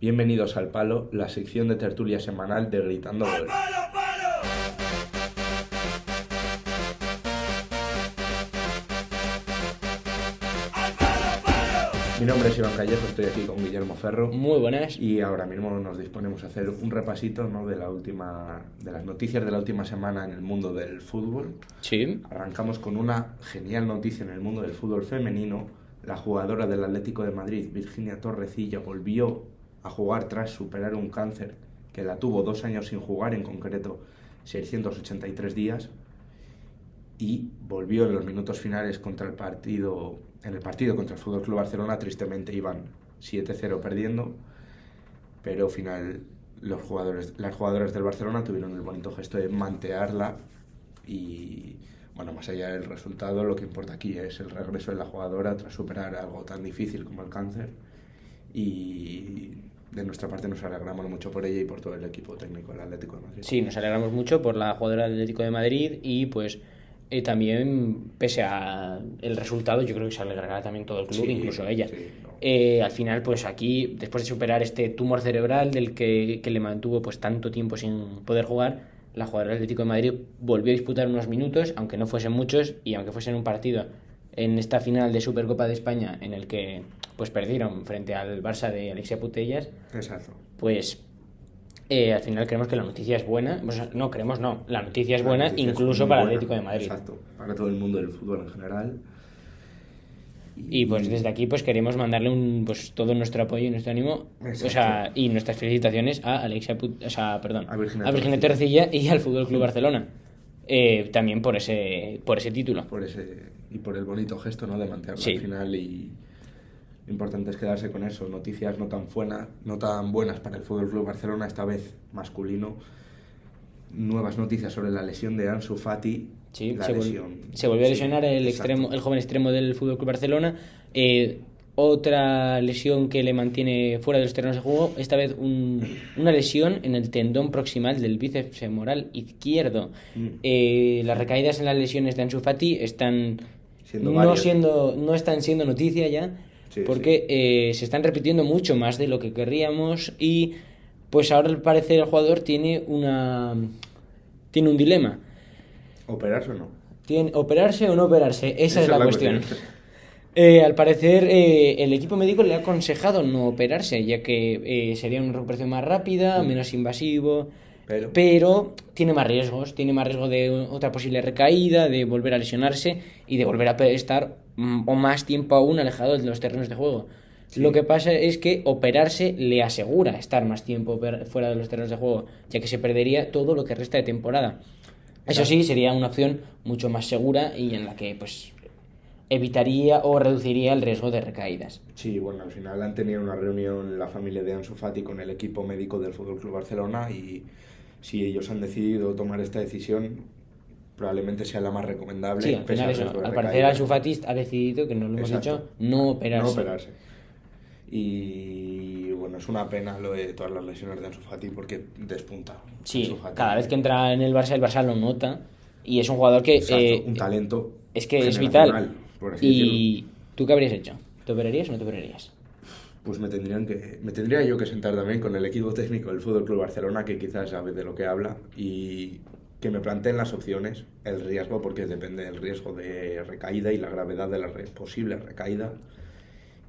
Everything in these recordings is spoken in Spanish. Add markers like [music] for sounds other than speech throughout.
Bienvenidos al Palo, la sección de tertulia semanal de Gritando Gol. Mi nombre es Iván Callejo, estoy aquí con Guillermo Ferro. Muy buenas. Y ahora mismo nos disponemos a hacer un repasito ¿no? de, la última, de las noticias de la última semana en el mundo del fútbol. Sí. Arrancamos con una genial noticia en el mundo del fútbol femenino. La jugadora del Atlético de Madrid, Virginia Torrecilla, volvió a jugar tras superar un cáncer que la tuvo dos años sin jugar, en concreto 683 días, y volvió en los minutos finales contra el partido en el partido contra el Fútbol Club Barcelona tristemente iban 7-0 perdiendo, pero al final los jugadores, las jugadoras del Barcelona tuvieron el bonito gesto de mantearla y bueno, más allá del resultado, lo que importa aquí es el regreso de la jugadora tras superar algo tan difícil como el cáncer y de nuestra parte nos alegramos mucho por ella y por todo el equipo técnico del Atlético de Madrid. Sí, nos alegramos mucho por la jugadora del Atlético de Madrid y pues y también, pese a el resultado, yo creo que se alegrará también todo el club, incluso ella. Eh, al final, pues aquí, después de superar este tumor cerebral del que, que, le mantuvo pues tanto tiempo sin poder jugar, la jugadora del Atlético de Madrid volvió a disputar unos minutos, aunque no fuesen muchos, y aunque fuesen un partido en esta final de Supercopa de España en el que pues perdieron frente al Barça de Alexia Putellas. Exacto. Pues eh, al final creemos que la noticia es buena. no, creemos no. La noticia es buena incluso para el Atlético de Madrid. Exacto, para todo el mundo del fútbol en general. Y, pues desde aquí pues queremos mandarle un pues todo nuestro apoyo y nuestro ánimo o sea, y nuestras felicitaciones a Alexia o sea, perdón, a Virginia, Tercilla y al Fútbol Club Barcelona. Eh, también por ese por ese título. Por ese y por el bonito gesto ¿no? de mantenerlo al final y importante es quedarse con eso. Noticias no tan, buenas, no tan buenas para el Fútbol Club Barcelona, esta vez masculino. Nuevas noticias sobre la lesión de Ansu Fati. Sí, se, volvió a lesionar el, extremo, el joven extremo del Fútbol Club Barcelona. Eh, otra lesión que le mantiene fuera de los terrenos de juego, esta vez una lesión en el tendón proximal del bíceps femoral izquierdo. Mm. Eh, las recaídas en las lesiones de Ansu Fati están no, siendo, no están siendo noticia ya porque eh, se están repitiendo mucho más de lo que querríamos y pues ahora al parecer el jugador tiene una tiene un dilema. ¿Operarse o no? ¿Tiene, ¿Operarse o no operarse? Esa, es la, cuestión. [laughs] Eh, al parecer eh, el equipo médico le ha aconsejado no operarse, ya que sería una recuperación más rápida, mm. menos invasivo, pero. pero. tiene más riesgos, tiene más riesgo de otra posible recaída, de volver a lesionarse y de volver a estar o más tiempo aún alejado de los terrenos de juego. Lo que pasa es que operarse le asegura estar más tiempo fuera de los terrenos de juego, ya que se perdería todo lo que resta de temporada. Eso sí, sería una opción mucho más segura y en la que pues evitaría o reduciría el riesgo de recaídas. Sí, bueno, al final han tenido una reunión la familia de Ansu Fati con el equipo médico del Fútbol Club Barcelona y si ellos han decidido tomar esta decisión, probablemente sea la más recomendable. Sí, al, final eso, al parecer Ansu Fati ha decidido, que no lo hemos dicho, no operarse. No operarse. Y bueno, es una pena lo de todas las lesiones de Ansu Fati porque despunta. Sí, cada vez que entra en el Barça, el Barça lo nota. Y es un jugador que... Eh, un talento Es que es vital. y ¿tú qué habrías hecho? ¿Te operarías o no te operarías? Pues me tendrían que me tendría yo que sentar también con el equipo técnico del Fútbol Club Barcelona que quizás sabe de lo que habla y que me planteen las opciones, el riesgo, porque depende del riesgo de recaída y la gravedad de la posible recaída.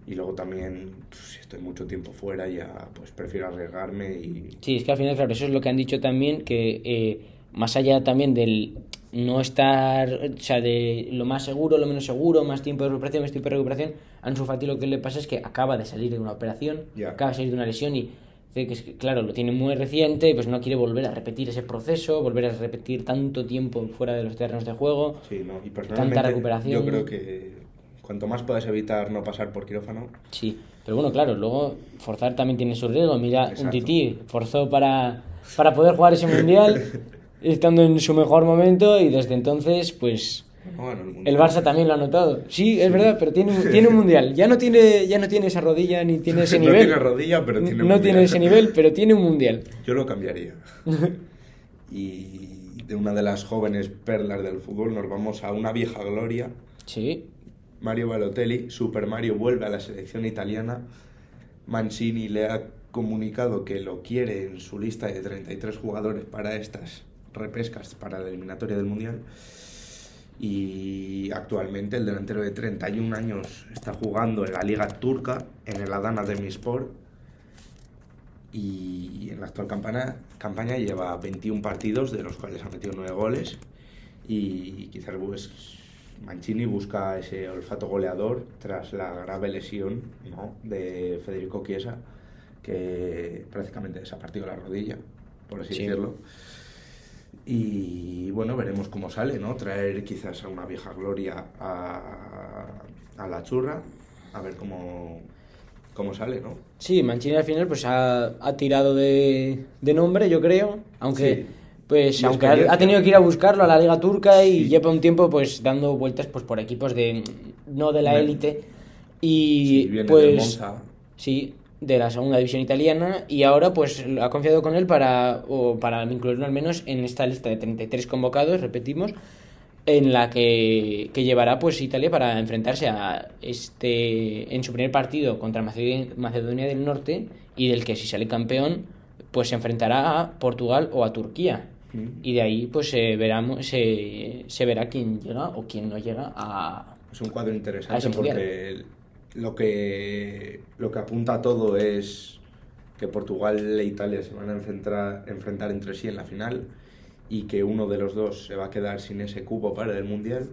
Y luego también, si estoy mucho tiempo fuera, ya pues prefiero arriesgarme y... Sí, es que al final, claro, eso es lo que han dicho también, que eh, más allá también del no estar, o sea, de lo más seguro, lo menos seguro, más tiempo de recuperación, más tiempo de recuperación, a Ansu Fati lo que le pasa es que acaba de salir de una operación, acaba de salir de una lesión y que claro, lo tiene muy reciente, pues no quiere volver a repetir ese proceso, volver a repetir tanto tiempo fuera de los terrenos de juego, sí, no. y tanta recuperación. Yo creo que cuanto más puedas evitar no pasar por quirófano. Sí, pero bueno, claro, luego forzar también tiene su riesgo. Mira, un Tití forzó para, para poder jugar ese [laughs] mundial, estando en su mejor momento, y desde entonces, pues el, Barça también lo ha notado. Sí, es verdad, pero tiene, tiene un mundial. Ya no tiene, ya no tiene esa rodilla ni tiene ese [laughs] nivel. No tiene rodilla, pero tiene un No tiene ese nivel, pero tiene un mundial. Yo lo cambiaría. [laughs] y de una de las jóvenes perlas del fútbol nos vamos a una vieja gloria. Sí. Mario Balotelli, Super Mario vuelve a la selección italiana. Mancini le ha comunicado que lo quiere en su lista de 33 jugadores para estas repescas, para la eliminatoria del Mundial. Y actualmente el delantero de 31 años está jugando en la Liga Turca, en el Adana Demirspor. Y en la actual campaña, campaña lleva 21 partidos, de los cuales ha metido 9 goles. Y quizás pues, Mancini busca ese olfato goleador tras la grave lesión ¿no? de Federico Chiesa, que prácticamente se ha partido la rodilla, por así Sí. decirlo. Y bueno, veremos cómo sale, ¿no? Traer quizás a una vieja gloria a, a la churra, a ver cómo, cómo sale, ¿no? Sí, Mancini al final pues ha, ha tirado de, de nombre, yo creo, aunque Sí. pues Y aunque ha, tenido que ir a buscarlo a la liga turca y Sí. lleva un tiempo pues dando vueltas pues por equipos de no de la élite y Sí, viene del pues Monza. sí, de la segunda división italiana y ahora pues ha confiado con él para o para incluirlo al menos en esta lista de 33 convocados, repetimos, en la que, que llevará pues Italia para enfrentarse a este en su primer partido contra Macedonia, Macedonia del Norte y del que si sale campeón pues se enfrentará a Portugal o a Turquía Mm. y de ahí pues se verá se, se verá quién llega o quién no llega a Es un cuadro interesante mundial. Lo que, lo que apunta a todo es que Portugal e Italia se van a enfrentar, enfrentar entre sí en la final y que uno de los dos se va a quedar sin ese cubo para el Mundial.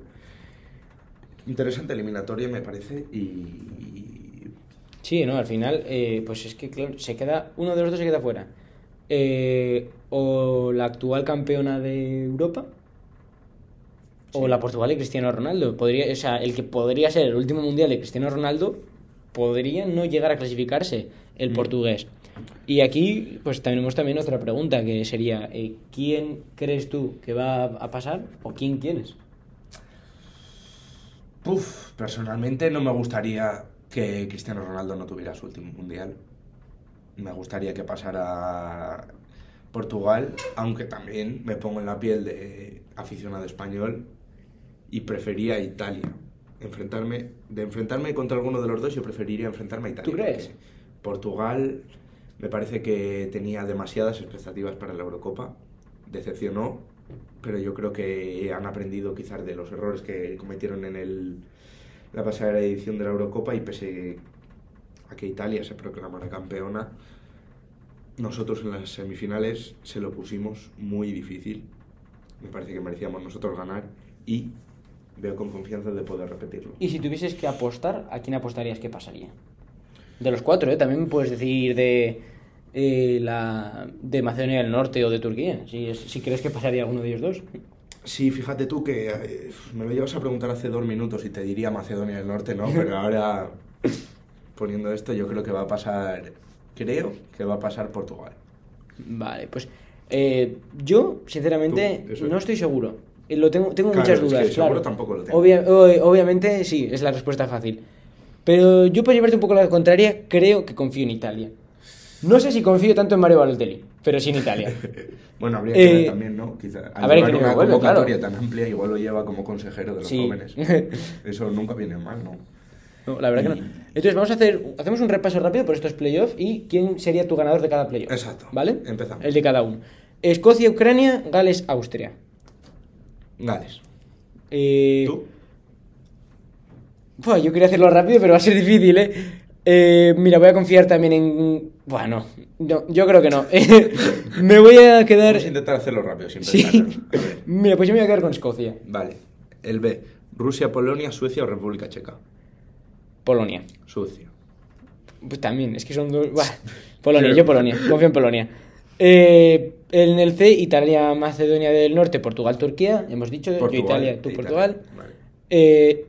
Interesante eliminatoria me parece y Sí, no, al final, eh, pues es que claro, se queda, uno de los dos se queda fuera. Eh, o la actual campeona de Europa, o Sí. la Portugal de Cristiano Ronaldo. Podría, o sea, el que podría ser el último mundial de Cristiano Ronaldo podría no llegar a clasificarse el Mm. portugués. Y aquí, pues tenemos también otra pregunta que sería, eh, ¿quién crees tú que va a pasar o quién quieres? Uf, personalmente no me gustaría que Cristiano Ronaldo no tuviera su último mundial. Me gustaría que pasara Portugal, aunque también me pongo en la piel de aficionado español y prefería Italia. Enfrentarme, de enfrentarme contra alguno de los dos, yo preferiría enfrentarme a Italia. ¿Tú crees? Portugal me parece que tenía demasiadas expectativas para la Eurocopa, decepcionó, pero yo creo que han aprendido quizás de los errores que cometieron en el, la pasada edición de la Eurocopa y pese a que Italia se proclamara campeona, nosotros en las semifinales se lo pusimos muy difícil. Me parece que merecíamos nosotros ganar y veo con confianza de poder repetirlo. Y si tuvieses que apostar, ¿a quién apostarías que pasaría? De los cuatro, ¿eh? También puedes decir de, eh, la, de Macedonia del Norte o de Turquía, si, si crees que pasaría alguno de ellos dos. Sí, fíjate tú que eh, me lo llevas a preguntar hace dos minutos y te diría Macedonia del Norte, ¿no? Pero ahora, poniendo esto, yo creo que va a pasar, creo que va a pasar Portugal. Vale, pues eh, yo, sinceramente, no estoy seguro. Eh, Lo tengo, tengo Claro, muchas es que dudas, claro. tampoco lo tengo. Obvia- obviamente, sí, es la respuesta fácil. Pero yo, por llevarte un poco la contraria, creo que confío en Italia. No sé si confío tanto en Mario Balotelli, pero sí en Italia. [laughs] Bueno, habría que ver Eh, también, ¿no? Quizá, a ver, que una vuelve, convocatoria claro. tan amplia, igual lo lleva como consejero de los Sí. jóvenes. [laughs] Eso nunca viene mal, ¿no? No, la verdad que Y- no. Entonces vamos a hacer, hacemos un repaso rápido por estos playoffs y quién sería tu ganador de cada playoff. Exacto. ¿Vale? Empezamos. El de cada uno. Escocia, Ucrania, Gales, Austria. Gales. Eh, ¿Tú? Buah, yo quería hacerlo rápido, pero va a ser difícil, ¿eh? Eh, mira, voy a confiar también en... Bueno, no, yo creo que no. [laughs] me voy a quedar... Vamos a intentar hacerlo rápido, sin Sí. [laughs] Mira, pues yo me voy a quedar con Escocia. Vale. El B. Rusia, Polonia, Suecia o República Checa. Polonia. Sucia. Pues también, es que son dos... Buah, [laughs] Polonia, yo Polonia, confío en Polonia. Eh, en el C, Italia, Macedonia del Norte, Portugal, Turquía. Hemos dicho, yo Portugal, Italia, tú Italia. Portugal. Vale. Eh,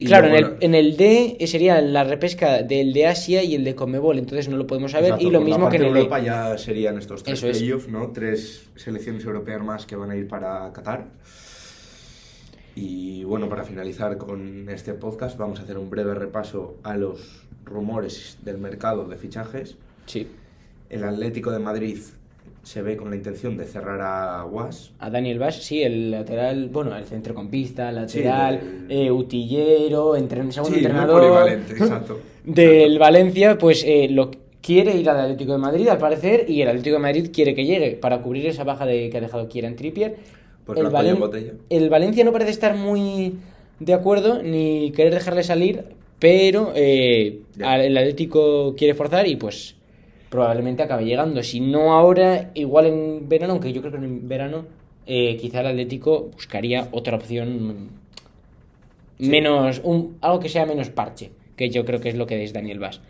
claro, en el, en el D eh, sería la repesca del de Asia y el de Comebol, entonces no lo podemos saber. Exacto, y lo la mismo que en el. Europa ya serían estos tres Eso es. playoffs, ¿no? Tres selecciones europeas más que van a ir para Qatar. Y bueno, para finalizar con este podcast, vamos a hacer un breve repaso a los rumores del mercado de fichajes. Sí. El Atlético de Madrid se ve con la intención de cerrar a Guas. A Daniel Bash, sí, el lateral, bueno, el centrocampista, lateral, Sí, eh, utillero, entren, segundo Sí, entrenador. [laughs] exacto. Del Exacto. Valencia, pues eh, lo quiere ir al Atlético de Madrid, al parecer, y el Atlético de Madrid quiere que llegue para cubrir esa baja de, que ha dejado Kieran Trippier. Pues el, Valen- botella. el Valencia no parece estar muy de acuerdo ni querer dejarle salir, pero eh, el Atlético quiere forzar y pues probablemente acabe llegando. Si no ahora, igual en verano, aunque yo creo que en verano eh, quizá el Atlético buscaría otra opción Sí. menos, un, algo que sea menos parche, que yo creo que es lo que es Daniel Vaz.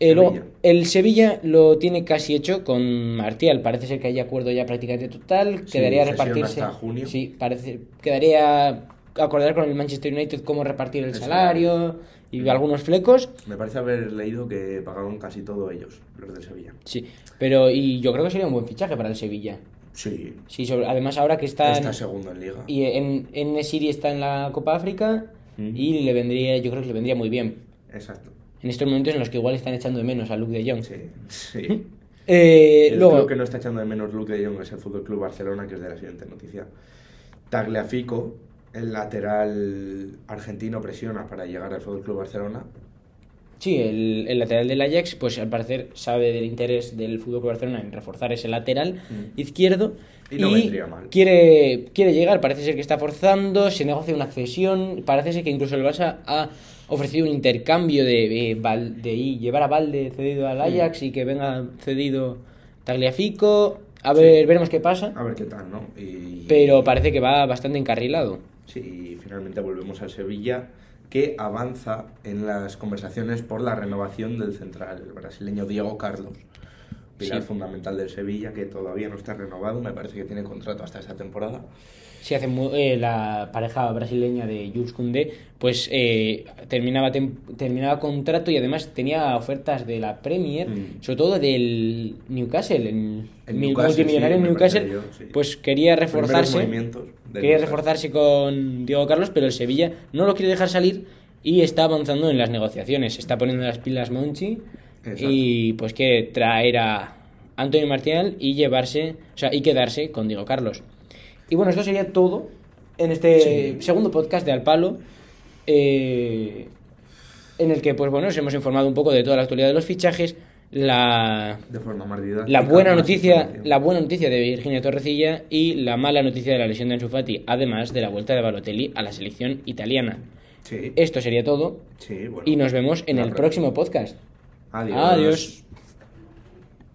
Eh, el Sevilla lo tiene casi hecho con Martial. Parece ser que hay acuerdo ya prácticamente total. Sí, quedaría repartirse. hasta junio. Sí, parece. Quedaría acordar con el Manchester United cómo repartir el El salario y algunos flecos. Me parece haber leído que pagaron casi todo ellos, los del Sevilla. Sí, pero y yo creo que sería un buen fichaje para el Sevilla. Sí, Sí, sobre- además ahora que está. está segundo en liga. y en, en Siri está en la Copa África Mm. y le vendría, yo creo que le vendría muy bien. Exacto. En estos momentos en los que igual están echando de menos a Luke de Jong. Sí, sí. [laughs] Eh, luego, club que no está echando de menos Luke de Jong es el Fútbol Club Barcelona, que es de la siguiente noticia. Tagliafico, el lateral argentino, presiona para llegar al Fútbol Club Barcelona. Sí, el, el lateral del Ajax, pues al parecer sabe del interés del Fútbol Club Barcelona en reforzar ese lateral Mm. izquierdo Y no vendría mal. quiere, quiere llegar, parece ser que está forzando, se negocia una cesión, parece ser que incluso el Barça ha ofrecido un intercambio de, eh, Val- de ir- llevar a Valde cedido al Ajax y que venga cedido Tagliafico, a ver, veremos qué pasa, A ver qué tal, ¿no? Y, pero parece que va bastante encarrilado. Sí, y finalmente volvemos al Sevilla, que avanza en las conversaciones por la renovación del central brasileño Diego Carlos, pilar Sí. fundamental del Sevilla, que todavía no está renovado, me parece que tiene contrato hasta esta temporada. si hace eh, la pareja brasileña de Jules Koundé, pues eh, terminaba, terminaba contrato y además tenía ofertas de la Premier, Mm. sobre todo del Newcastle, el, El Newcastle, multimillonario sí, Newcastle, yo, sí. pues quería reforzarse, quería reforzarse con Diego Carlos, pero el Sevilla no lo quiere dejar salir y está avanzando en las negociaciones, se está poniendo las pilas Monchi Exacto. y pues quiere traer a Antonio Martial y llevarse, o sea, y quedarse con Diego Carlos. Y bueno, esto sería todo en este Sí. segundo podcast de Al Palo, eh, en el que, pues bueno, os hemos informado un poco de toda la actualidad de los fichajes, la, De forma la buena noticia, la buena noticia de Virginia Torrecilla y la mala noticia de la lesión de Ansu Fati, además de la vuelta de Balotelli a la selección italiana. Sí, Esto sería todo sí, bueno. y nos vemos en el próxima. próximo podcast. Adiós. Adiós.